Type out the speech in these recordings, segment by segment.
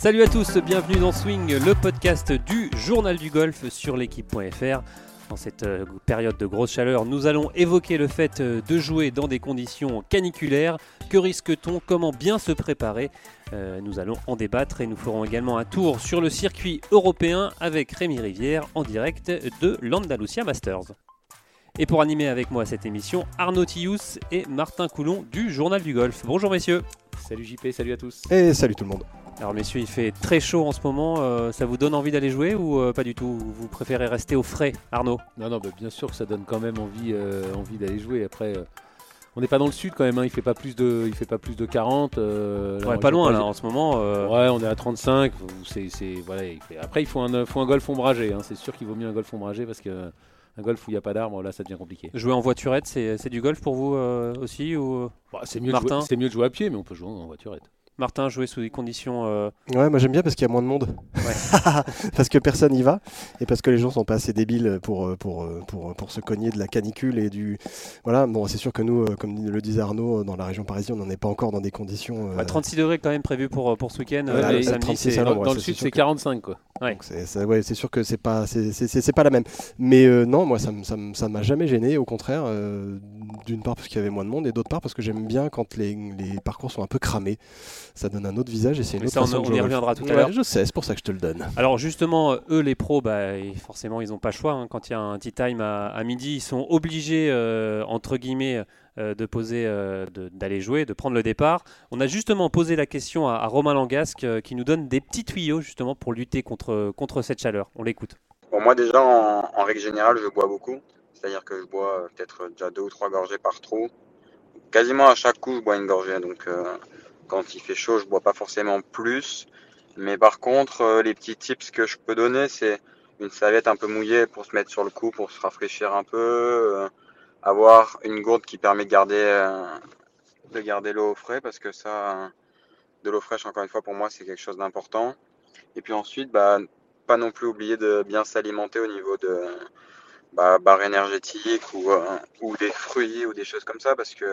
Salut à tous, bienvenue dans Swing, le podcast du journal du golf sur l'équipe.fr. En cette euh, période de grosse chaleur, nous allons évoquer le fait euh, de jouer dans des conditions caniculaires. Que risque-t-on? Comment bien se préparer? Euh, Nous allons en débattre et nous ferons également un tour sur le circuit européen avec Rémi Rivière en direct de l'Andalusia Masters. Et pour animer avec moi cette émission, Arnaud Tillous et Martin Coulon du Journal du Golf. Bonjour messieurs. Salut JP, salut à tous. Et salut tout le monde. Alors messieurs, il fait très chaud en ce moment. euh, ça vous donne envie d'aller jouer ou euh, pas du tout? Vous préférez rester au frais, Arnaud? Non, non, bah, bien sûr que ça donne quand même envie, euh, envie d'aller jouer. Après, on n'est pas dans le sud quand même. hein, Il fait pas plus de, il fait pas plus de 40. euh, là, Ouais, pas loin là en ce moment. Ouais, on est à 35. C'est, c'est- voilà, il fait- Après, il faut un, faut un golf ombragé. hein, C'est sûr qu'il vaut mieux un golf ombragé parce que un golf où il n'y a pas d'arbre, là, ça devient compliqué. Jouer en voiturette, c'est c'est du golf pour vous euh, aussi ou Bah, c'est mieux, de jouer, c'est mieux de jouer à pied, mais on peut jouer en voiturette. Martin jouer sous des conditions euh, Ouais, moi j'aime bien parce qu'il y a moins de monde. parce que personne n'y va et parce que les gens sont pas assez débiles pour, euh, pour, euh, pour, pour se cogner de la canicule et du. Voilà, bon, c'est sûr que nous, comme le disait Arnaud, dans la région parisienne, on n'en est pas encore dans des conditions. euh, ouais, 36 degrés quand même prévu pour, pour ce week-end. Ouais, euh, mais le ça, samedi, 36 c'est- à Dans, le sud, c'est que- 45 quoi. Ouais. c'est ouais, sûr que c'est pas c'est- pas la même. Mais non, moi ça m'a jamais gêné. Au contraire, d'une part parce qu'il y avait moins de monde et d'autre part parce que j'aime bien quand les, les parcours sont un peu cramés. Ça donne un autre visage et c'est une Mais autre ça, on- de y reviendra tout à Ouais, l'heure. Je sais, c'est pour ça que je te le donne. Alors justement, euh, eux les pros, bah, et forcément ils n'ont pas le choix. hein. Quand il y a un tea time à, à midi, ils sont obligés, euh, entre guillemets, euh, de poser, euh, d'aller jouer, de prendre le départ. On a justement posé la question à, à Romain Langasque euh, qui nous donne des petits tuyaux justement pour lutter contre, contre cette chaleur. On l'écoute. Bon, moi déjà, en, en règle générale, je bois beaucoup. C'est-à-dire que je bois euh, peut-être déjà deux ou trois gorgées par trou. Quasiment à chaque coup, je bois une gorgée. Donc, euh, quand il fait chaud, je bois pas forcément plus. Mais par contre, euh, les petits tips que je peux donner, c'est une serviette un peu mouillée pour se mettre sur le cou, pour se rafraîchir un peu. euh, avoir une gourde qui permet de garder, euh, de garder l'eau au frais, parce que ça, euh, de l'eau fraîche, encore une fois, pour moi, c'est quelque chose d'important. Et puis ensuite, bah, pas non plus oublier de bien s'alimenter au niveau de bah, barres énergétiques ou, euh, ou des fruits ou des choses comme ça parce que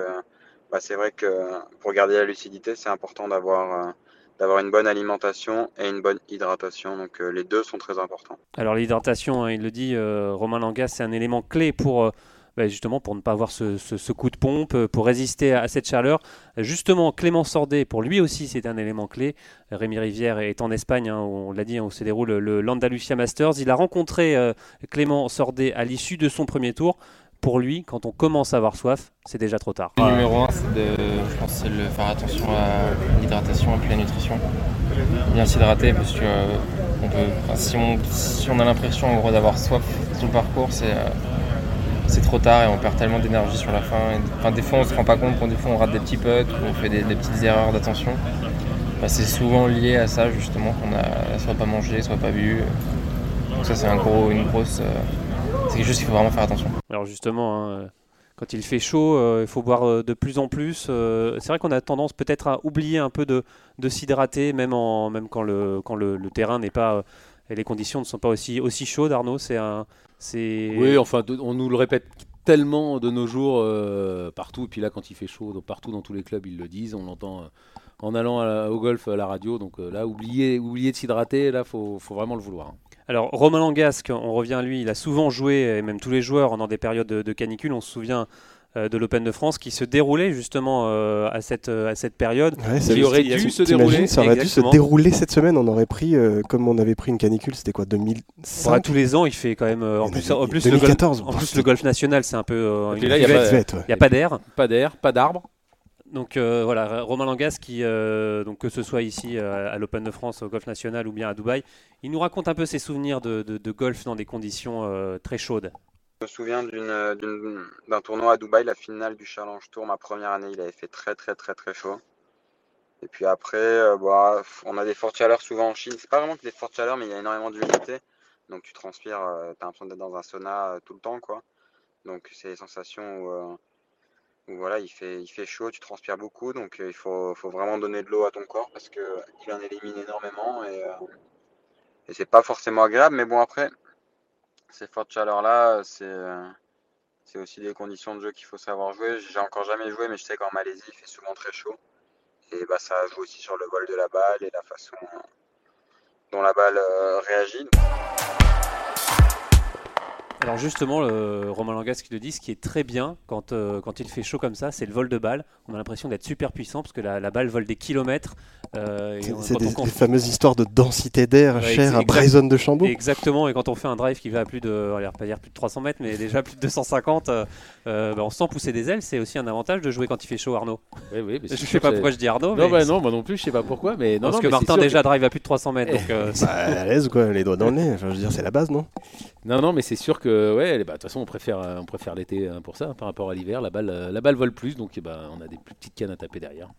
bah, c'est vrai que pour garder la lucidité c'est important d'avoir euh, d'avoir une bonne alimentation et une bonne hydratation donc euh, les deux sont très importants. Alors l'hydratation, hein, il le dit, Romain Langas, c'est un élément clé pour bah, justement pour ne pas avoir ce, coup de pompe, euh, pour résister à, cette chaleur. Justement, Clément Sordet, pour lui aussi, c'est un élément clé. Rémi Rivière est en Espagne, hein, on l'a dit, hein, où se déroule le l'Andalusia Masters. Il a rencontré euh, Clément Sordet à l'issue de son premier tour. Pour lui, quand on commence à avoir soif, c'est déjà trop tard. Le numéro 1, c'est de, faire attention à l'hydratation et puis la nutrition. Bien s'hydrater parce que euh, si, on, a l'impression d'avoir soif sur le parcours, c'est c'est trop tard et on perd tellement d'énergie sur la fin. Enfin, des fois, on se rend pas compte quand des fois on rate des petits putts on fait des, petites erreurs d'attention. C'est souvent lié à ça justement qu'on a soit pas mangé, soit pas bu. Ça, c'est un gros, une grosse. euh, c'est quelque chose qu'il faut vraiment faire attention. Alors justement, hein, quand il fait chaud, euh, il faut boire euh, de plus en plus. C'est vrai qu'on a tendance peut-être à oublier un peu de, s'hydrater, même, quand le, terrain n'est pas... et les conditions ne sont pas aussi, aussi chaudes, Arnaud. C'est un... C'est... Oui, enfin, on nous le répète tellement de nos jours euh, partout. Et puis là, quand il fait chaud, donc partout dans tous les clubs, ils le disent. On l'entend euh, en allant à au golf à la radio. Donc euh, là, oubliez, oubliez de s'hydrater. Là, faut, faut vraiment le vouloir. hein. Alors Romain Langasque, on revient à lui, il a souvent joué, et même tous les joueurs, dans des périodes de, de canicule. On se souvient de l'Open de France qui se déroulait justement euh, à, cette, à cette période. Ouais, Qui aurait dû se dérouler. Ça aurait dû se dérouler cette semaine. On aurait pris, euh, comme on avait pris une canicule, c'était quoi, 2005 Ouais, tous les ans, il fait quand même... euh, en plus, avait- en plus, le, 2014, golf, en bon, plus, c'était- le golf national, c'est un peu... euh, il y a ouais. N'y a pas d'air. Pas d'air, pas d'arbre. Donc euh, voilà, Romain Langas, qui, euh, donc, que ce soit ici euh, à l'Open de France, au Golf National ou bien à Dubaï, il nous raconte un peu ses souvenirs de, de- de golf dans des conditions euh, très chaudes. Je me souviens d'un tournoi à Dubaï, la finale du Challenge Tour, ma première année, il avait fait très très très très chaud. Et puis après, euh, bah, on a des fortes chaleurs souvent en Chine. C'est pas vraiment que des fortes chaleurs, mais il y a énormément d'humidité. Donc tu transpires, euh, t'as l'impression d'être dans un sauna euh, tout le temps, quoi. Donc c'est des sensations où, euh, où voilà, il fait, il fait chaud, tu transpires beaucoup, donc euh, il faut, faut vraiment donner de l'eau à ton corps parce que il en élimine énormément et, et c'est pas forcément agréable. Mais bon après, ces fortes chaleurs-là, c'est euh, c'est aussi des conditions de jeu qu'il faut savoir jouer. J'ai encore jamais joué, mais je sais qu'en Malaisie, il fait souvent très chaud. Et bah, ça joue aussi sur le vol de la balle et la façon, dont la balle réagit. Alors justement, le Romain Langas qui le dit, ce qui est très bien quand, euh, quand il fait chaud comme ça, c'est le vol de balle. On a l'impression d'être super puissant parce que la, la, balle vole des kilomètres. Euh, c'est des, fameuses histoires de densité d'air ouais, chère à Bryson de Chambaud. Exactement, et quand on fait un drive qui va à plus de, on va pas dire plus de 300 mètres, mais déjà plus de 250, euh, bah, on sent pousser des ailes. C'est aussi un avantage de jouer quand il fait chaud, Arnaud. Oui, oui, je sais pas pourquoi je dis Arnaud. Non, bah, non, moi non plus, je sais pas pourquoi, mais non, parce non, que mais Martin déjà drive à plus de 300 mètres. donc, bah, à l'aise quoi, les doigts dans le nez. Enfin, je veux dire, c'est la base, non? Non, non, mais c'est sûr que ouais, bah, de toute façon, on préfère, on préfère l'été hein, pour ça, par rapport à l'hiver. La balle, la balle vole plus, donc bah, on a des plus petites cannes à taper derrière.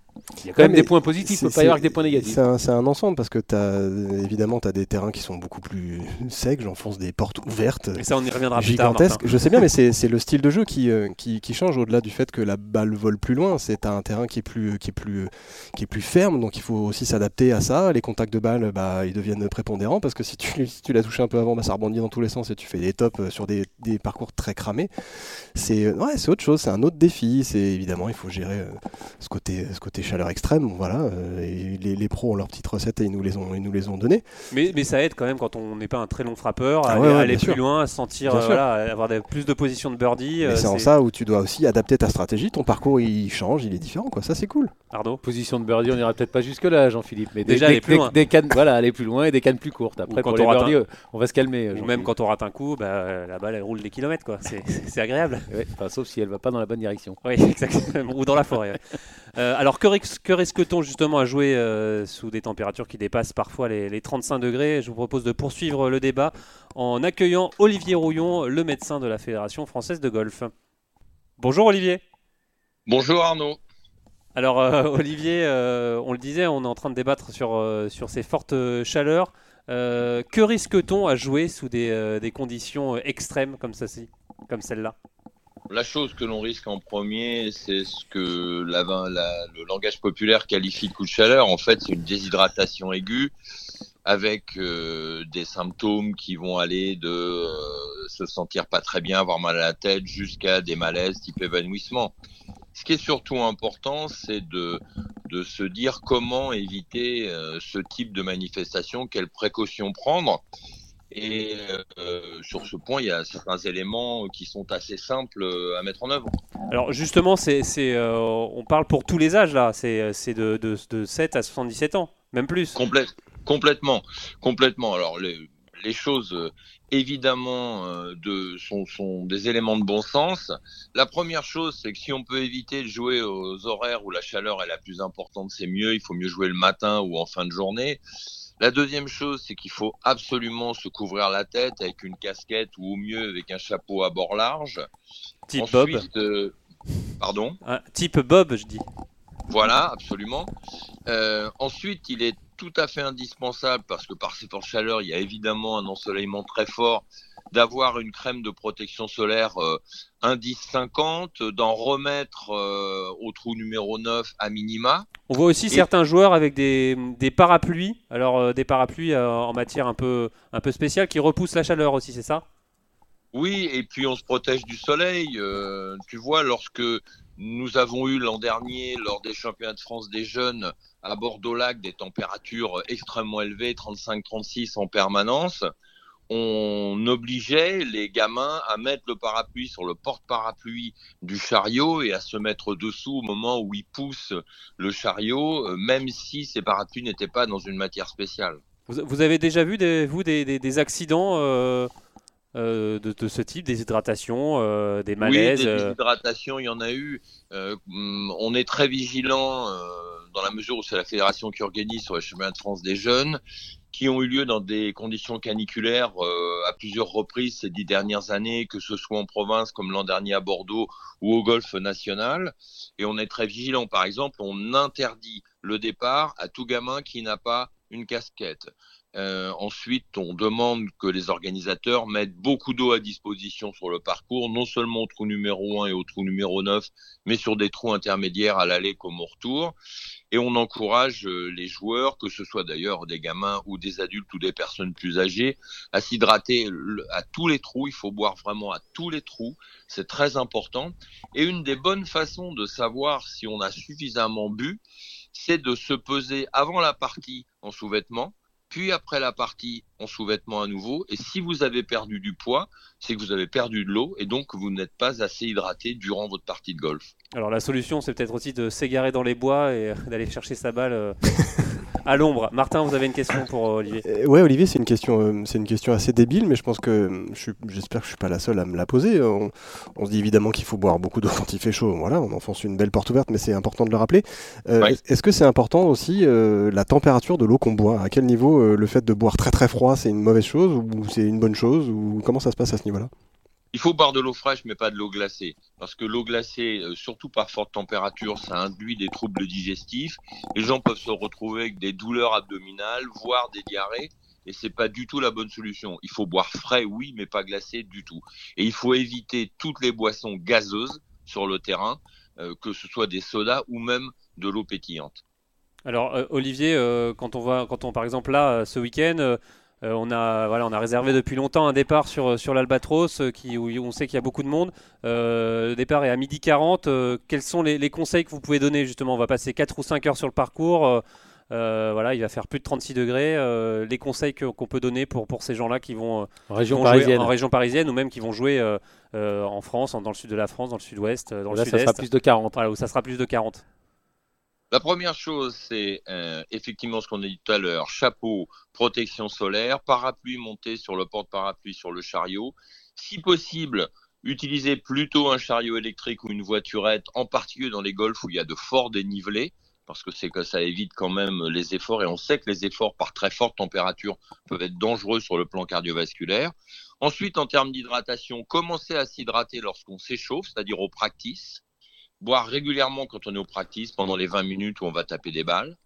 Il y a quand Ouais, même des points positifs, il ne peut pas y avoir que des points négatifs. C'est un, ensemble parce que as, évidemment, tu as des terrains qui sont beaucoup plus secs, j'enfonce des portes ouvertes. Et ça, on y reviendra plus tard. gigantesques. Je sais bien, mais c'est le style de jeu qui, euh, qui, qui change au-delà du fait que la balle vole plus loin. C'est un terrain qui est plus, qui est plus, qui est plus ferme, donc il faut aussi s'adapter à ça. Les contacts de balle, bah, ils deviennent prépondérants parce que si tu, si tu l'as touché un peu avant, bah, ça rebondit dans tous les sens et tu fais des tops euh, sur des, des parcours très cramés. C'est ouais, c'est autre chose, c'est un autre défi. C'est évidemment, il faut gérer euh, ce côté, ce côté chaleur extrême. Voilà, euh, et les, les pros ont leurs petites recettes et ils nous les ont, ils nous les ont données. Mais, mais ça aide quand même quand on n'est pas un très long frappeur, à Ah aller, ouais, plus sûr. loin, à se sentir, euh, sûr. voilà, à avoir des- plus de positions de birdie. Euh, c'est en ça où tu dois aussi adapter ta stratégie. Ton parcours il change, il est différent, quoi. Ça c'est cool. Arnaud Position de birdie, on n'ira peut-être pas jusque-là, Jean-Philippe. Mais Déjà, des, aller plus loin. des cannes, voilà, aller plus loin et des cannes plus courtes. Après, quand pour les on rate birdies, euh, on va se calmer. Ou même quand on rate un coup, bah, la balle elle roule des kilomètres, quoi. C'est agréable. Ouais, enfin, sauf si elle va pas dans la bonne direction. Oui, exactement. Ou dans la forêt. ouais. Euh, alors, que, ris- que risque-t-on justement à jouer euh, sous des températures qui dépassent parfois les, les 35 degrés? Je vous propose de poursuivre le débat en accueillant Olivier Rouillon, le médecin de la Fédération française de golf. Bonjour Olivier. Bonjour Arnaud. Alors euh, Olivier, euh, on le disait, on est en train de débattre sur, euh, sur ces fortes euh, chaleurs. Euh, que risque-t-on à jouer sous des, euh, conditions euh, extrêmes comme ceci, comme celle-là? La chose que l'on risque en premier, c'est ce que la, le langage populaire qualifie de coup de chaleur. En fait, c'est une déshydratation aiguë avec des symptômes qui vont aller de se sentir pas très bien, avoir mal à la tête, jusqu'à des malaises type évanouissement. Ce qui est surtout important, c'est de, de se dire comment éviter euh, ce type de manifestation, quelles précautions prendre. Et euh, sur ce point, il y a certains éléments qui sont assez simples euh, à mettre en œuvre. Alors justement, c'est, c'est, euh, on parle pour tous les âges là, c'est, c'est de, de, de 7 à 77 ans, même plus. Complète, complètement, complètement. Alors les, les choses évidemment euh, de, sont, sont des éléments de bon sens. La première chose, c'est que si on peut éviter de jouer aux horaires où la chaleur est la plus importante, c'est mieux. Il faut mieux jouer le matin ou en fin de journée. La deuxième chose, c'est qu'il faut absolument se couvrir la tête avec une casquette ou au mieux avec un chapeau à bord large. Type Bob. Euh, pardon? Hein, type Bob, je dis. Voilà, absolument. Euh, ensuite, il est tout à fait indispensable, parce que par ces fortes chaleurs, il y a évidemment un ensoleillement très fort, d'avoir une crème de protection solaire euh, indice 50, d'en remettre euh, au trou numéro 9 à minima. On voit aussi Et- certains joueurs avec des, des parapluies, alors euh, des parapluies euh, en matière un peu, un peu spéciale qui repoussent la chaleur aussi, c'est ça? Oui, et puis on se protège du soleil. euh, tu vois, lorsque nous avons eu l'an dernier, lors des championnats de France des jeunes, à Bordeaux-Lac, des températures extrêmement élevées, 35-36 en permanence, on obligeait les gamins à mettre le parapluie sur le porte-parapluie du chariot et à se mettre dessous au moment où ils poussent le chariot, euh, même si ces parapluies n'étaient pas dans une matière spéciale. vous, avez déjà vu, des, vous, des accidents euh, euh, de, de ce type, des hydratations, euh, des malaises Oui, des euh, déshydratations, il y en a eu. Euh, hum, on est très vigilant dans la mesure où c'est la fédération qui organise sur les chemins de France des jeunes, qui ont eu lieu dans des conditions caniculaires à plusieurs reprises ces dix dernières années, que ce soit en province comme l'an dernier à Bordeaux ou au Golfe national. Et on est très vigilant. Par exemple, on interdit le départ à tout gamin qui n'a pas une casquette. Euh, ensuite, on demande que les organisateurs mettent beaucoup d'eau à disposition sur le parcours, non seulement au trou numéro 1 et au trou numéro 9, mais sur des trous intermédiaires à l'aller comme au retour. Et on encourage euh, les joueurs, que ce soit d'ailleurs des gamins ou des adultes ou des personnes plus âgées, à s'hydrater à tous les trous. Il faut boire vraiment à tous les trous. C'est très important. Et une des bonnes façons de savoir si on a suffisamment bu, c'est de se peser avant la partie en sous-vêtements puis après la partie en sous-vêtements à nouveau. Et si vous avez perdu du poids, c'est que vous avez perdu de l'eau et donc vous n'êtes pas assez hydraté durant votre partie de golf. Alors la solution, c'est peut-être aussi de s'égarer dans les bois et d'aller chercher sa balle euh, à l'ombre. Martin, vous avez une question pour euh, Olivier Euh, Ouais, Olivier, c'est une question, euh, c'est une question assez débile, mais je pense que je suis- j'espère que je suis pas la seule à me la poser. On, on se dit évidemment qu'il faut boire beaucoup d'eau quand il fait chaud. Voilà, on enfonce une belle porte ouverte, mais c'est important de le rappeler. Euh, Ouais. Est-ce que c'est important aussi euh, la température de l'eau qu'on boit? À quel niveau euh, le fait de boire très très froid, c'est une mauvaise chose ou c'est une bonne chose ou comment ça se passe à ce niveau-là? Il faut boire de l'eau fraîche, mais pas de l'eau glacée. Parce que l'eau glacée, euh, surtout par forte température, ça induit des troubles digestifs. Les gens peuvent se retrouver avec des douleurs abdominales, voire des diarrhées. Et c'est pas du tout la bonne solution. Il faut boire frais, oui, mais pas glacé du tout. Et il faut éviter toutes les boissons gazeuses sur le terrain, euh, que ce soit des sodas ou même de l'eau pétillante. Alors euh, Olivier, quand on voit, quand on par exemple là ce week-end, euh, euh, on a voilà, on a réservé depuis longtemps un départ sur sur l'Albatros, euh, qui où on sait qu'il y a beaucoup de monde. Euh, le départ est à midi 40. euh, quels sont les, les conseils que vous pouvez donner justement? On va passer 4 ou 5 heures sur le parcours. euh, euh, voilà, il va faire plus de 36 degrés. euh, les conseils qu'on peut donner pour, pour ces gens-là qui vont, euh, En qui région vont jouer parisienne. en région parisienne ou même qui vont jouer euh, euh, en France, dans le sud de la France, dans le sud-ouest, euh, dans Là, le ça sud-est. sera plus de 40. Voilà, où ça sera plus de 40. La première chose, c'est euh, effectivement ce qu'on a dit tout à l'heure, chapeau, protection solaire, parapluie monté sur le porte-parapluie sur le chariot. Si possible, utilisez plutôt un chariot électrique ou une voiturette, en particulier dans les golfs où il y a de forts dénivelés, parce que c'est que ça évite quand même les efforts, et on sait que les efforts par très forte température peuvent être dangereux sur le plan cardiovasculaire. Ensuite, en termes d'hydratation, commencez à s'hydrater lorsqu'on s'échauffe, c'est-à-dire au practice boire régulièrement quand on est au practice pendant les 20 minutes où on va taper des balles.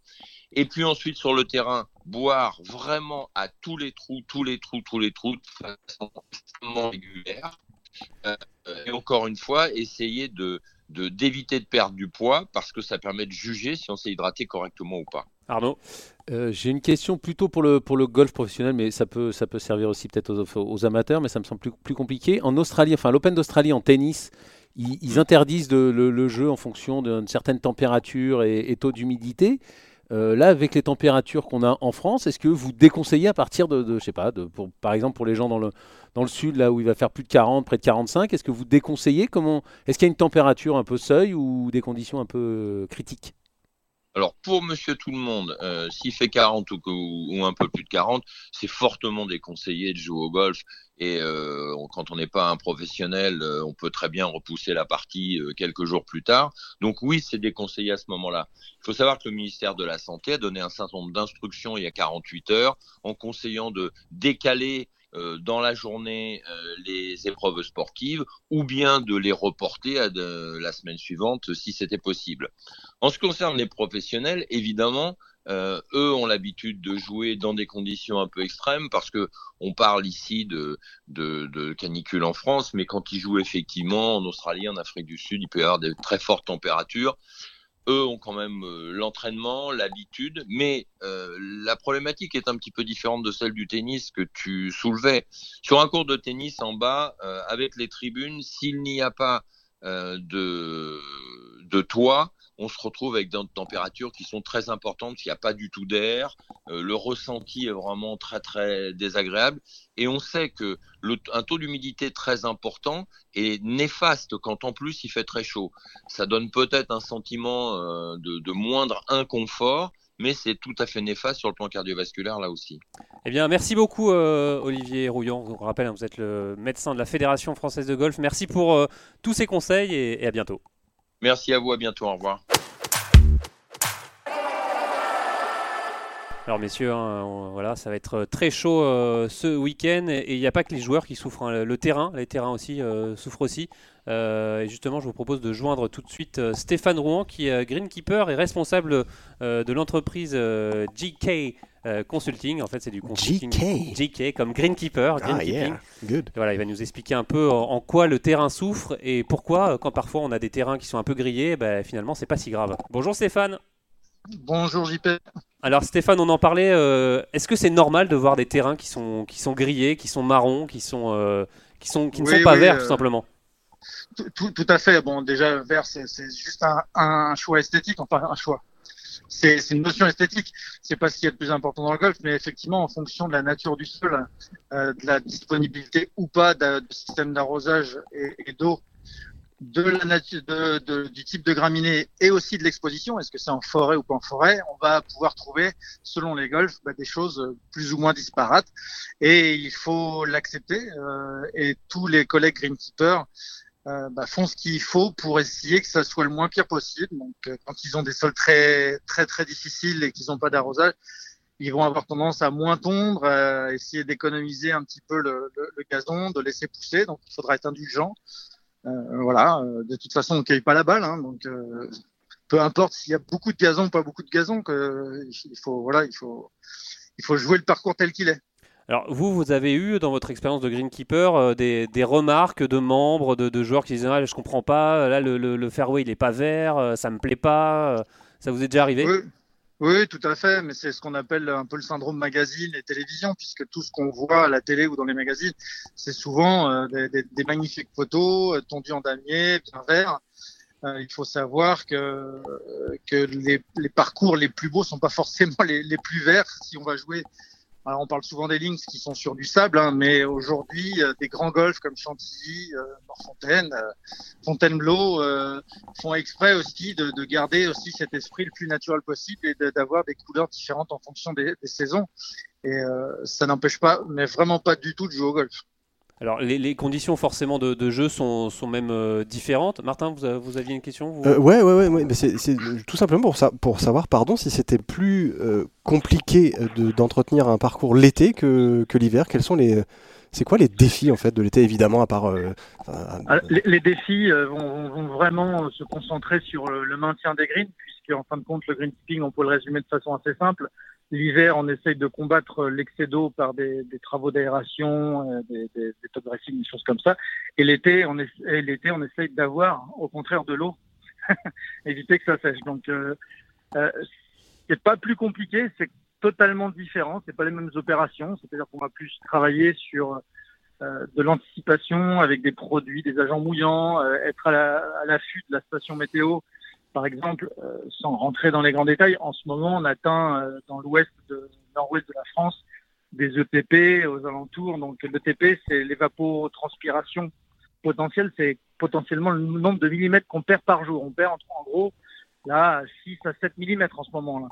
Et puis ensuite sur le terrain, boire vraiment à tous les trous, tous les trous, tous les trous de façon extrêmement régulière. Euh, et encore une fois, essayer de de- d'éviter de perdre du poids parce que ça permet de juger si on s'est hydraté correctement ou pas. Arnaud? Euh, J'ai une question plutôt pour le, pour le golf professionnel, mais ça peut, ça peut servir aussi peut-être aux, aux amateurs, mais ça me semble plus, plus compliqué. En Australie, enfin l'Open d'Australie en tennis, ils, interdisent le, jeu en fonction d'une certaine température et, taux d'humidité. Euh, là, avec les températures qu'on a en France, est-ce que vous déconseillez à partir de, de je sais pas, pour, par exemple pour les gens dans le, dans le sud, là où il va faire plus de 40, près de 45, est-ce que vous déconseillez comment Est-ce qu'il y a une température un peu seuil ou des conditions un peu euh, critiques? Alors pour monsieur tout le monde, euh, s'il fait 40 ou, un peu plus de 40, c'est fortement déconseillé de jouer au golf. Et euh, quand on n'est pas un professionnel, euh, on peut très bien repousser la partie quelques jours plus tard. Donc oui, c'est déconseillé à ce moment-là. Il faut savoir que le ministère de la Santé a donné un certain nombre d'instructions il y a 48 heures en conseillant de décaler dans la journée euh, les épreuves sportives ou bien de les reporter à de- la semaine suivante si c'était possible. En ce qui concerne les professionnels, évidemment, euh, eux ont l'habitude de jouer dans des conditions un peu extrêmes parce que on parle ici de, de, de canicule en France, mais quand ils jouent effectivement en Australie, en Afrique du Sud, il peut y avoir des très fortes températures. Eux ont quand même euh, l'entraînement, l'habitude, mais euh, la problématique est un petit peu différente de celle du tennis que tu soulevais. Sur un cours de tennis en bas, euh, avec les tribunes, s'il n'y a pas euh, de, de toit, on se retrouve avec des températures qui sont très importantes, il n'y a pas du tout d'air, euh, le ressenti est vraiment très très désagréable, et on sait que un taux d'humidité très important est néfaste quand en plus il fait très chaud. Ça donne peut-être un sentiment euh, de, moindre inconfort, mais c'est tout à fait néfaste sur le plan cardiovasculaire là aussi. Eh bien, merci beaucoup, euh, Olivier Rouillon. Vous rappelle, hein, vous êtes le médecin de la Fédération française de golf. Merci pour tous ces conseils et à bientôt. Merci à vous, à bientôt, au revoir. Alors, messieurs, hein, on- voilà, ça va être très chaud euh, ce week-end et il n'y a pas que les joueurs qui souffrent. hein. Le terrain, les terrains aussi euh, souffrent aussi. Euh, et justement, je vous propose de joindre tout de suite euh, Stéphane Rouen, qui est greenkeeper et responsable euh, de l'entreprise euh, GK euh, Consulting. En fait, c'est du consulting. GK. GK comme greenkeeper. Ah, yeah. Good. Voilà, il va nous expliquer un peu en, en quoi le terrain souffre et pourquoi, quand parfois on a des terrains qui sont un peu grillés, ben, finalement c'est pas si grave. Bonjour Stéphane. Bonjour JP. Alors Stéphane, on en parlait. euh, Est-ce que c'est normal de voir des terrains qui sont qui sont grillés, qui sont marrons, qui sont euh, qui sont qui ne Oui, sont pas oui, verts euh, tout simplement? Tout, tout- tout à fait. Bon, déjà, vert, c'est juste un, un choix esthétique, enfin un choix. c'est une notion esthétique. C'est pas ce qui est le plus important dans le golf, mais effectivement, en fonction de la nature du sol, euh, de la disponibilité ou pas de, système d'arrosage et, et d'eau, de la nature, de, de, du type de graminées et aussi de l'exposition, est-ce que c'est en forêt ou pas en forêt, on va pouvoir trouver, selon les golfs, bah, des choses plus ou moins disparates. Et il faut l'accepter. Euh, et tous les collègues greenkeepers euh, bah, font ce qu'il faut pour essayer que ça soit le moins pire possible. Donc, euh, quand ils ont des sols très très très difficiles et qu'ils n'ont pas d'arrosage, ils vont avoir tendance à moins tondre, à essayer d'économiser un petit peu le, le, le, gazon, de laisser pousser. Donc, il faudra être indulgent. Euh, voilà, euh, de toute façon, on ne cueille pas la balle, hein, donc euh, peu importe s'il y a beaucoup de gazon ou pas beaucoup de gazon, que, il faut voilà, il faut il faut jouer le parcours tel qu'il est. Alors vous, vous avez eu dans votre expérience de greenkeeper euh, des, des, remarques de membres, de, de joueurs qui disaient ah, je comprends pas, là le, le, le fairway il est pas vert, ça me plaît pas. Ça vous est déjà arrivé? Oui. Oui, tout à fait, mais c'est ce qu'on appelle un peu le syndrome magazine et télévision, puisque tout ce qu'on voit à la télé ou dans les magazines, c'est souvent euh, des, magnifiques photos, euh, tondues en damier, bien vert. Euh, il faut savoir que, que les, les, parcours les plus beaux sont pas forcément les, les plus verts. Si on va jouer on parle souvent des links qui sont sur du sable, hein, mais aujourd'hui, euh, des grands golfs comme Chantilly, euh, Morfontaine, euh, Fontainebleau font exprès aussi de, de, garder aussi cet esprit le plus naturel possible et d'avoir des couleurs différentes en fonction des, des saisons. Et ça n'empêche pas, mais vraiment pas du tout de jouer au golf. Alors, les, les, conditions forcément de, de jeu sont, sont même euh, différentes. Martin, vous, vous, aviez une question vous... euh, Ouais, ouais, ouais. ouais. C'est tout simplement pour, ça, pour savoir pardon, si c'était plus euh, compliqué d'entretenir un parcours l'été que, que l'hiver. Quels sont les. C'est quoi les défis en fait de l'été évidemment à part euh, ah, les, les, défis vont, vont, vraiment se concentrer sur le, le maintien des greens puisque en fin de compte le green keeping on peut le résumer de façon assez simple L'hiver, on essaye de combattre l'excès d'eau par des, travaux d'aération, euh, des, des, des top dressing, des choses comme ça. Et l'été, on, essaye d'avoir, au contraire, de l'eau, éviter que ça sèche. Donc, euh, euh, c'est pas plus compliqué, c'est totalement différent. C'est pas les mêmes opérations. C'est-à-dire qu'on va plus travailler sur euh, de l'anticipation avec des produits, des agents mouillants, être à l'affût la, de la station météo par exemple, euh, sans rentrer dans les grands détails, en ce moment, on atteint euh, dans l'ouest, de, nord-ouest de la France, des ETP aux alentours. Donc, l'ETP, c'est l'évapotranspiration potentielle, c'est potentiellement le nombre de millimètres qu'on perd par jour. On perd en gros, là, 6 à 7 millimètres en ce moment-là,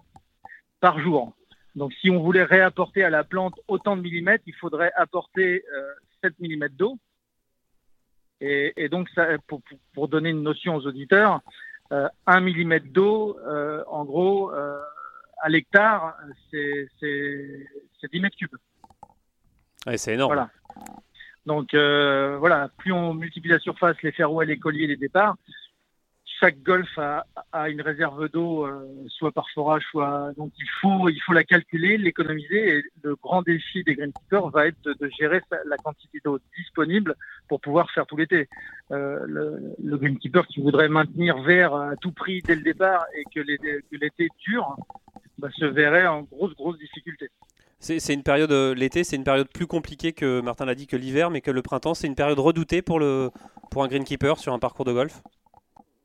par jour. Donc, si on voulait réapporter à la plante autant de millimètres, il faudrait apporter euh, 7 millimètres d'eau. Et, donc, ça, pour, donner une notion aux auditeurs, euh, 1 mm d'eau, euh, en gros, euh, à l'hectare, c'est 10 mètres cubes. Ouais, c'est énorme. Voilà. Donc euh, voilà, plus on multiplie la surface, les fairways, les colliers, les départs, chaque golf a, a une réserve d'eau, euh, soit par forage, soit donc il faut il faut la calculer, l'économiser. Et le grand défi des greenkeepers va être de, de gérer la quantité d'eau disponible pour pouvoir faire tout l'été. Euh, le, le greenkeeper qui voudrait maintenir vert à tout prix dès le départ et que l'été dure, bah, se verrait en grosse grosse difficulté. C'est une période, euh, l'été, c'est une période plus compliquée que Martin l'a dit que l'hiver, mais que le printemps, c'est une période redoutée pour, le, pour un greenkeeper sur un parcours de golf?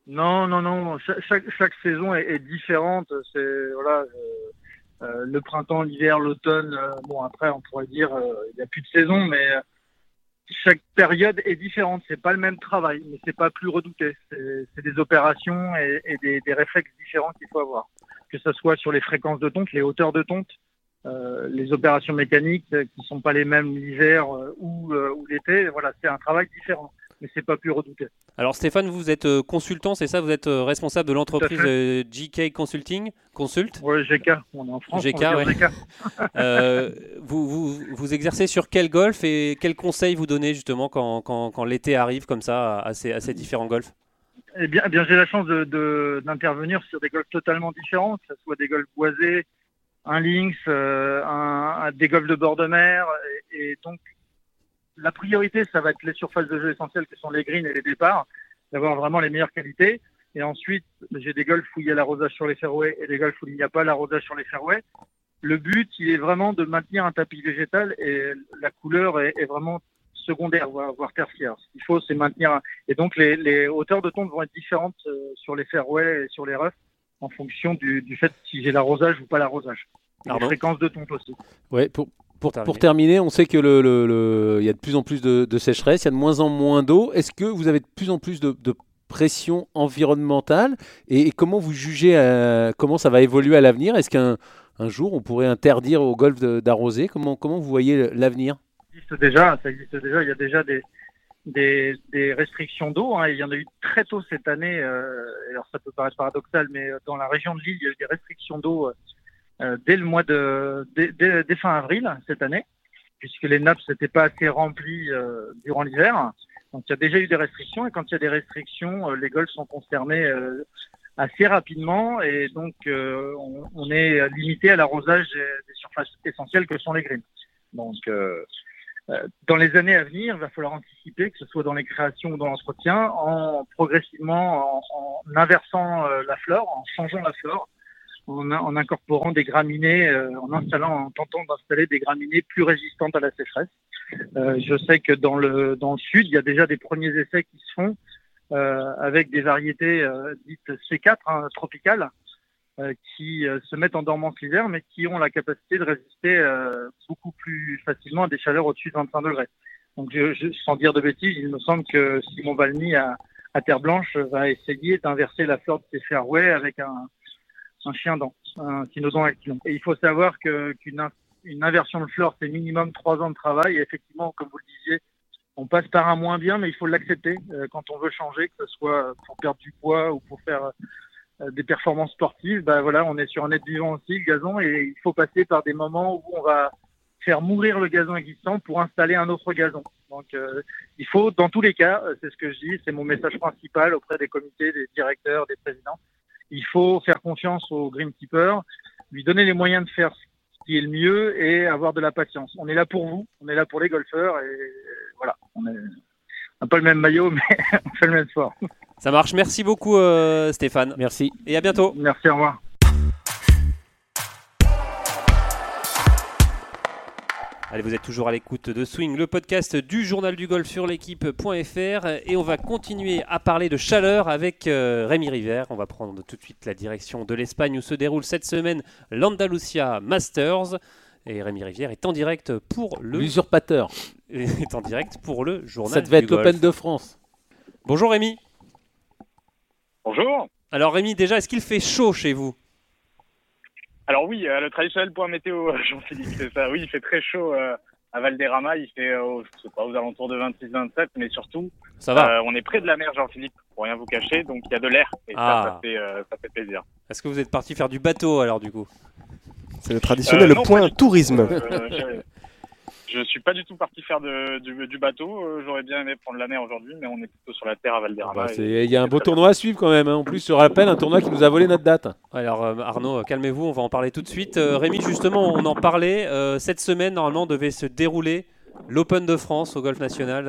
Non, non, non. Chaque, saison est, différente. C'est voilà, euh, euh, le printemps, l'hiver, l'automne. Euh, bon, après, on pourrait dire euh, il n'y a plus de saison, mais chaque période est différente. C'est pas le même travail, mais c'est pas plus redouté. C'est des opérations et, des, réflexes différents qu'il faut avoir, que ce soit sur les fréquences de tonte, les hauteurs de tonte. les opérations mécaniques qui sont pas les mêmes l'hiver ou, ou l'été, voilà, c'est un travail différent mais c'est pas plus redouté. Alors Stéphane, vous êtes euh, consultant, c'est ça? Vous êtes euh, responsable de l'entreprise euh, GK Consulting? Consult? Oui, GK, on est en France. GK, ouais. GK. euh, vous, vous, vous, exercez sur quel golf et quels conseils vous donnez justement quand, quand, quand l'été arrive comme ça à ces, à ces différents golfs? Eh bien, eh bien j'ai la chance d'intervenir de, de, sur des golfs totalement différents, que ce soit des golfs boisés, un links, euh, un, un, des golfs de bord de mer, et, et donc la priorité, ça va être les surfaces de jeu essentielles que sont les greens et les départs, d'avoir vraiment les meilleures qualités. Et ensuite, j'ai des golfs où il y a l'arrosage sur les fairways et des golfs où il n'y a pas l'arrosage sur les fairways. Le but, il est vraiment de maintenir un tapis végétal et la couleur est, est vraiment secondaire, voire, voire tertiaire. Ce qu'il faut, c'est maintenir. Un... Et donc, les, les, hauteurs de tonte vont être différentes euh, sur les fairways et sur les roughs en fonction du, du fait si j'ai l'arrosage ou pas l'arrosage. Les fréquences de tonte aussi. Ouais, pour, pour, terminer, on sait que le, le- le- il y a de plus en plus de, de sécheresse, il y a de moins en moins d'eau. Est-ce que vous avez de plus en plus de, de pression environnementale et, et comment vous jugez euh, comment ça va évoluer à l'avenir? Est-ce qu'un un jour on pourrait interdire au golf d'arroser? Comment, comment vous voyez l'avenir? Ça existe déjà, ça existe déjà. Il y a déjà des, des, des restrictions d'eau. hein. Il y en a eu très tôt cette année. euh, alors ça peut paraître paradoxal, mais euh, dans la région de Lille, il y a eu des restrictions d'eau euh, dès le mois de dès, dès- fin avril cette année, puisque les nappes n'étaient pas assez remplies euh, durant l'hiver. Donc il y a déjà eu des restrictions et quand il y a des restrictions, euh, les golfs sont concernés euh, assez rapidement et donc euh, on, est limité à l'arrosage des, surfaces essentielles que sont les greens. Donc euh, euh, dans les années à venir, il va falloir anticiper, que ce soit dans les créations ou dans l'entretien, en progressivement en, inversant euh, la flore, en changeant la flore, en, en incorporant des graminées, euh, en installant, en tentant d'installer des graminées plus résistantes à la sécheresse. Euh, je sais que dans le dans le sud, il y a déjà des premiers essais qui se font euh, avec des variétés euh, dites C4 hein, tropicales euh, qui euh, se mettent en dormance l'hiver, mais qui ont la capacité de résister beaucoup plus facilement à des chaleurs au-dessus de 25 degrés. Donc, je, je- sans dire de bêtises, il me semble que Simon Valmy à, à Terre Blanche va essayer d'inverser la flore de ses fairways avec un, un chien dent, un cynodon actilon. Et il faut savoir qu'une in- une inversion de flore, c'est minimum trois ans de travail. Et effectivement, comme vous le disiez, on passe par un moins bien, mais il faut l'accepter euh, quand on veut changer, que ce soit pour perdre du poids ou pour faire euh, des performances sportives. Bah voilà, on est sur un être vivant aussi, le gazon, et il faut passer par des moments où on va faire mourir le gazon existant pour installer un autre gazon. Donc, euh, il faut, dans tous les cas, c'est ce que je dis, c'est mon message principal auprès des comités, des directeurs, des présidents. Il faut faire confiance au greenkeeper, lui donner les moyens de faire ce qui est le mieux et avoir de la patience. On est là pour vous, on est là pour les golfeurs et voilà, on n'a pas le même maillot, mais on fait le même sport. Ça marche. Merci beaucoup, euh, Stéphane. Merci. Et à bientôt. Merci, au revoir. Allez, vous êtes toujours à l'écoute de Swing, le podcast du journal du golf sur l'équipe.fr et on va continuer à parler de chaleur avec euh, Rémi River. On va prendre tout de suite la direction de l'Espagne où se déroule cette semaine l'Andalusia Masters et Rémi Rivière est en direct pour le L'usurpateur. est en direct pour le journal Ça devait du être l'Open de France. Bonjour Rémi. Bonjour. Alors Rémi, déjà, est-ce qu'il fait chaud chez vous? Alors oui, euh, le traditionnel point météo, euh, Jean-Philippe, c'est ça. Oui, il fait très chaud euh, à Valderrama. Il fait, euh, je sais pas, aux alentours de 26-27, mais surtout, Ça va euh, on est près de la mer, Jean-Philippe, pour rien vous cacher. Donc il y a de l'air et Ah. ça, ça fait, euh, ça fait plaisir. Est-ce que vous êtes parti faire du bateau alors du coup? C'est le traditionnel Euh, non, point tourisme. Je, suis pas du tout parti faire de, du, du bateau. Euh, J'aurais bien aimé prendre la mer aujourd'hui, mais on est plutôt sur la terre à Valderrama. Bah, et- c'est- Il y a un beau tournoi à suivre quand même. hein. En plus, je rappelle, un tournoi qui nous a volé notre date. Alors euh, Arnaud, euh, calmez-vous, on va en parler tout de suite. Euh, Rémi, justement, on en parlait. euh, cette semaine, normalement, devait se dérouler l'Open de France au Golf National,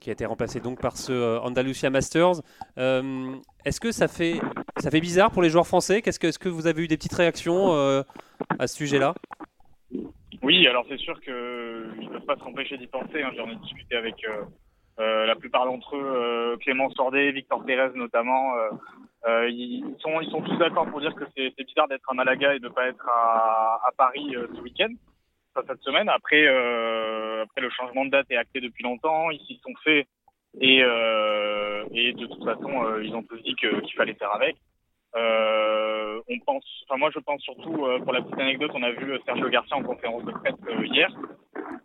qui a été remplacé donc par ce euh, Andalusia Masters. Euh, est-ce que ça fait, ça fait bizarre pour les joueurs français? Qu'est-ce que, Est-ce que vous avez eu des petites réactions euh, à ce sujet-là? Oui, alors c'est sûr que ils peuvent pas s'empêcher d'y penser. Hein. J'en ai discuté avec euh, euh, la plupart d'entre eux, euh, Clément Sordet, Victor Pérez notamment. Euh, ils sont ils sont tous d'accord pour dire que c'est bizarre d'être à Malaga et de pas être à, à Paris ce week-end, cette semaine. Après euh, après le changement de date est acté depuis longtemps, ils s'y sont faits et euh, et de toute façon euh, ils ont tous dit qu'il fallait faire avec. On pense, enfin moi je pense surtout euh, pour la petite anecdote, on a vu euh, Sergio Garcia en conférence de presse euh, hier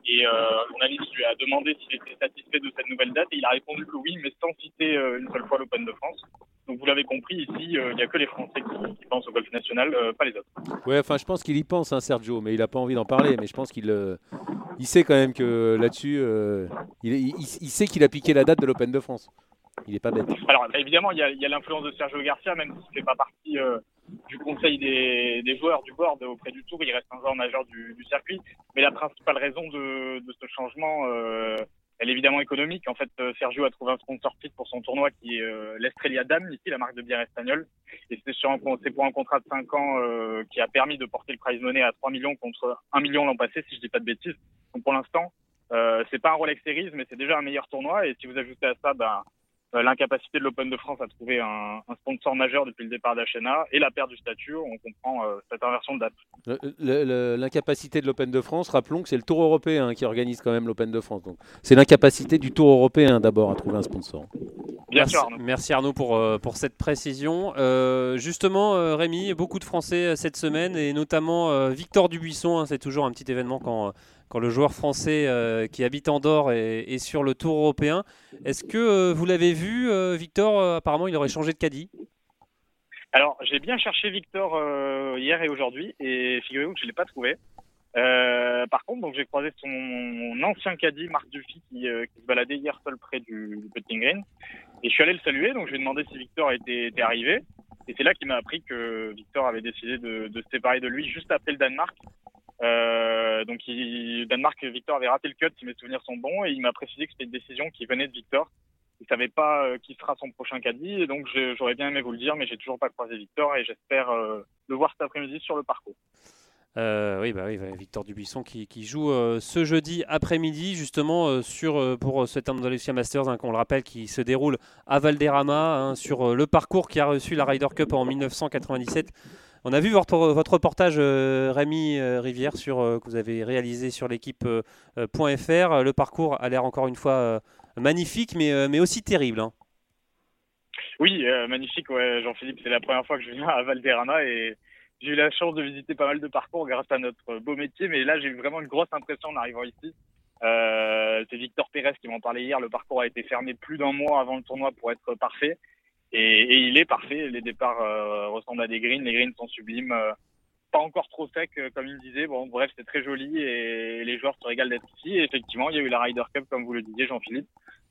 et un journaliste lui a demandé s'il était satisfait de cette nouvelle date et il a répondu que oui, mais sans citer une seule fois l'Open de France. Donc vous l'avez compris, ici il n'y a que les Français qui, qui pensent au golf national, pas les autres. Ouais, enfin, je pense qu'il y pense, hein, Sergio, mais il n'a pas envie d'en parler. Mais je pense qu'il il sait quand même que là-dessus, il, il- il sait qu'il a piqué la date de l'Open de France. Il est pas bête. Alors évidemment il y a, a l'influence de Sergio Garcia, même s'il ne fait pas partie euh, du conseil des, joueurs du board auprès du tour, il reste un joueur majeur du, circuit. Mais la principale raison de, ce changement, euh, elle est évidemment économique. En fait, euh, Sergio a trouvé un sponsor titre pour son tournoi qui est euh, l'Estrella Dame, ici la marque de bière espagnole. Et c'est pour un contrat de 5 ans euh, qui a permis de porter le prize money à 3 millions contre 1 million l'an passé, si je dis pas de bêtises. Donc pour l'instant, euh, c'est pas un Rolex Series, mais c'est déjà un meilleur tournoi. Et si vous ajoutez à ça ben, l'incapacité de l'Open de France à trouver un, un, sponsor majeur depuis le départ d'Achena et la perte du statut, on comprend euh, cette inversion de date. L'incapacité de l'Open de France, rappelons que c'est le Tour européen qui organise quand même l'Open de France. Donc c'est l'incapacité du Tour européen d'abord à trouver un sponsor. Bien merci, sûr. Arnaud. Merci Arnaud pour, euh, pour cette précision. Euh, justement, euh, Rémi, beaucoup de Français cette semaine et notamment Victor Dubuisson. Hein, c'est toujours un petit événement quand quand le joueur français euh, qui habite Andorre est, est, sur le Tour européen. Est-ce que euh, vous l'avez vu, euh, Victor Apparemment, il aurait changé de caddie? Alors, j'ai bien cherché Victor hier et aujourd'hui, et figurez-vous que je ne l'ai pas trouvé. par contre, j'ai croisé son ancien caddie, Marc Dufy, qui, se baladait hier seul près du, du putting green. Et je suis allé le saluer, donc je lui ai demandé si Victor était, était arrivé. Et c'est là qu'il m'a appris que Victor avait décidé de, de, se séparer de lui juste après le Danemark. Euh, donc, il, Danemark, Victor avait raté le cut, si mes souvenirs sont bons, et il m'a précisé que c'était une décision qui venait de Victor. Il savait pas euh, qui sera son prochain caddie, et donc j'aurais bien aimé vous le dire, mais j'ai toujours pas croisé Victor, et j'espère euh, le voir cet après-midi sur le parcours. Oui, bah oui, Victor Dubuisson qui, joue ce jeudi après-midi justement euh, sur pour cet Andalusia Masters, hein, qu'on le rappelle, qui se déroule à Valderrama hein, sur le parcours qui a reçu la Ryder Cup en 1997. On a vu votre, reportage, Rémi Rivière, sur, que vous avez réalisé sur l'équipe.fr. le parcours a l'air encore une fois magnifique, mais, aussi terrible. Hein. Oui, magnifique, Jean-Philippe. C'est la première fois que je viens à Valderrama et j'ai eu la chance de visiter pas mal de parcours grâce à notre beau métier, mais là j'ai eu vraiment une grosse impression en arrivant ici. Euh, c'est Victor Pérez qui m'en parlait hier. Le parcours a été fermé plus d'un mois avant le tournoi pour être parfait. Et, et il est parfait. Les départs euh, ressemblent à des greens. Les greens sont sublimes. Euh, pas encore trop secs, euh, comme il disait. Bon, bref, c'est très joli et les joueurs se régalent d'être ici. Et effectivement, il y a eu la Ryder Cup, comme vous le disiez, Jean-Philippe.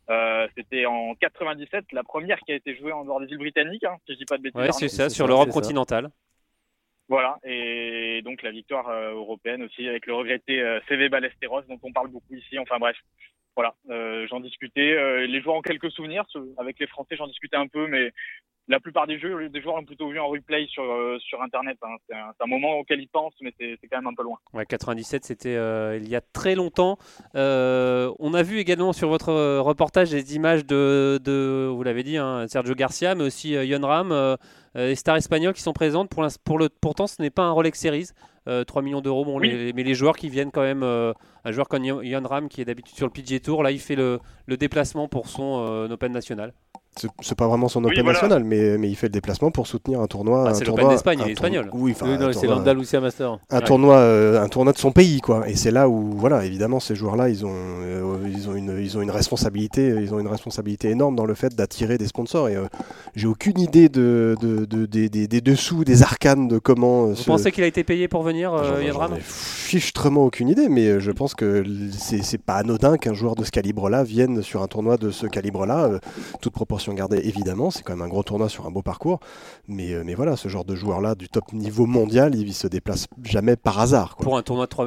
Euh, c'était en 97, la première qui a été jouée en dehors des îles britanniques, hein, si je dis pas de bêtises. Ouais, c'est ça, sur l'Europe continentale. Voilà, et donc la victoire européenne aussi avec le regretté CV Ballesteros dont on parle beaucoup ici. Enfin bref, voilà, euh, j'en discutais. les joueurs ont quelques souvenirs. Avec les Français, j'en discutais un peu, mais la plupart des jeux, des joueurs ont plutôt vu en replay sur, sur Internet. Hein. C'est un, un, moment auquel ils pensent, mais c'est quand même un peu loin. Ouais, 97, c'était il y a très longtemps. on a vu également sur votre reportage des images de, de vous l'avez dit, hein, Sergio Garcia, mais aussi Yon Ram les stars espagnoles qui sont présentes. Pour, pour le, pourtant, ce n'est pas un Rolex Series. 3 euh, millions d'euros. Bon, mais les joueurs qui viennent quand même, euh, un joueur comme Yann Ram qui est d'habitude sur le PGA Tour, là il fait le, le déplacement pour son euh, Open national c'est pas vraiment son Open national, mais, mais il fait le déplacement pour soutenir un tournoi. Ah, c'est l'Open d'Espagne, il est espagnol. Oui, c'est l'Andalusia Master. Un, tournoi, euh, un tournoi de son pays, quoi. Et c'est là où, voilà, évidemment, ces joueurs-là, ils, ont euh, ils, ont une, ils ont une responsabilité, ils ont une responsabilité énorme dans le fait d'attirer des sponsors. Et euh, j'ai aucune idée de, de, de des, des, des, dessous, des arcanes de comment. Vous pensez qu'il a été payé pour venir, Yadram Fichtrement aucune idée, mais je pense que c'est pas anodin qu'un joueur de ce calibre-là vienne sur un tournoi de ce calibre-là, toute proportion garder évidemment, c'est quand même un gros tournoi sur un beau parcours, mais, euh, mais voilà, ce genre de joueur-là du top niveau mondial, il se déplace jamais par hasard. Pour un tournoi, 3,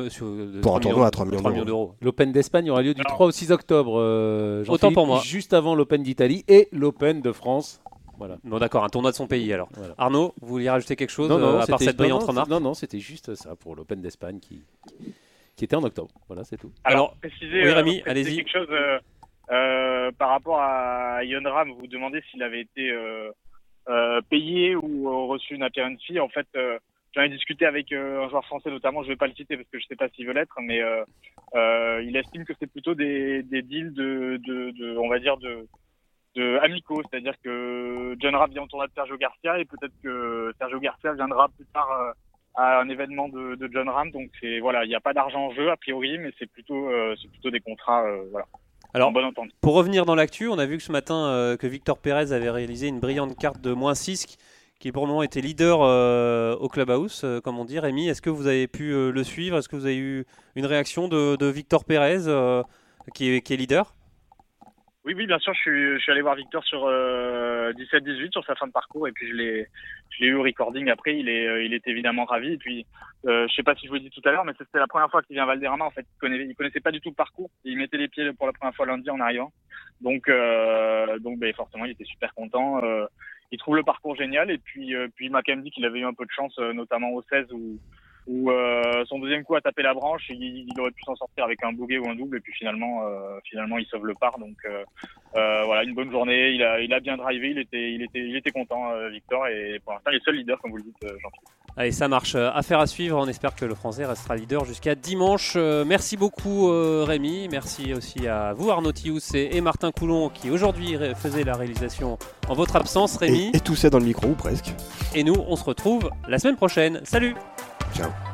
Pour un tournoi à 3 millions, d'euros. L'Open d'Espagne aura lieu du 3 au 6 octobre, euh, Autant pour moi. juste avant l'Open d'Italie et l'Open de France. Voilà. Bon d'accord, un tournoi de son pays alors. Arnaud, vous vouliez rajouter quelque chose euh, à part cette brillante remarque? Non, non, c'était juste ça pour l'Open d'Espagne qui, qui était en octobre. Voilà, c'est tout. Alors, préciser, oui, allez-y. quelque chose euh, rapport à Yonram, vous vous demandez s'il avait été euh, euh, payé ou reçu une appearance fee. En fait, j'en ai discuté avec un joueur français notamment, je ne vais pas le citer parce que je ne sais pas s'il veut l'être, mais il estime que c'est plutôt des, deals de, on va dire, de, de amicaux, c'est-à-dire que John Rapp vient au tournoi de Sergio Garcia et peut-être que Sergio Garcia viendra plus tard à un événement de, John Ram. Donc voilà, il n'y a pas d'argent en jeu a priori, mais c'est plutôt c'est plutôt des contrats voilà. Alors, pour revenir dans l'actu, on a vu que ce matin euh, que Victor Pérez avait réalisé une brillante carte de moins 6 qui pour le moment était leader euh, au clubhouse, euh, comme on dit. Rémi, est-ce que vous avez pu le suivre? Est-ce que vous avez eu une réaction de, Victor Pérez qui est, qui, est, leader? Oui, oui, bien sûr, je suis, allé voir Victor sur 17-18 euh, sur sa fin de parcours et puis je l'ai, je l'ai eu au recording après. Il est, euh, il est évidemment ravi. Et puis, euh, je sais pas si je vous l'ai dit tout à l'heure, mais c'était la première fois qu'il vient à Valderrama. En fait, il connaissait, connaissait pas du tout le parcours. Il mettait les pieds pour la première fois lundi en arrivant. Donc, euh, donc, ben, forcément, il était super content. il trouve le parcours génial et puis, puis il m'a quand même dit qu'il avait eu un peu de chance, notamment au 16 où où euh, son deuxième coup a tapé la branche, il, il aurait pu s'en sortir avec un bouguet ou un double, et puis finalement, euh, finalement, il sauve le par. Donc euh, euh, voilà, une bonne journée. Il a, il a bien drivé, il était, il était, il était content, euh, Victor, et pour l'instant, il est seul leader, comme vous le dites, euh, Jean-Philippe. Allez, ça marche. Affaire à suivre. On espère que le Français restera leader jusqu'à dimanche. Euh, merci beaucoup euh, Rémi. Merci aussi à vous Arnaud Thious et, et Martin Coulon qui aujourd'hui faisait la réalisation en votre absence, Rémi. Et, et tout ça dans le micro, ou presque. Et nous, on se retrouve la semaine prochaine. Salut Chao.